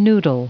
Noodle.